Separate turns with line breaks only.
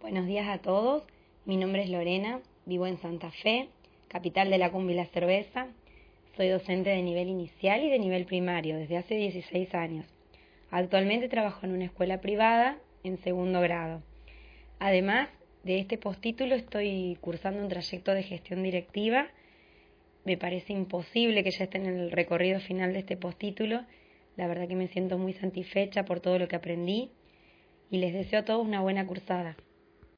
Buenos días a todos, mi nombre es Lorena, vivo en Santa Fe, capital de la cumbia y la cerveza. Soy docente de nivel inicial y de nivel primario desde hace 16 años. Actualmente trabajo en una escuela privada en segundo grado. Además de este postítulo estoy cursando un trayecto de gestión directiva. Me parece imposible que ya esté en el recorrido final de este postítulo. La verdad que me siento muy satisfecha por todo lo que aprendí y les deseo a todos una buena cursada.